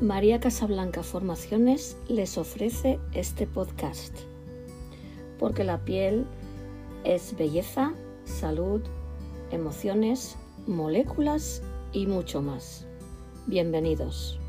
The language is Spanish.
María Casablanca Formaciones les ofrece este podcast, porque la piel es belleza, salud, emociones, moléculas y mucho más. Bienvenidos.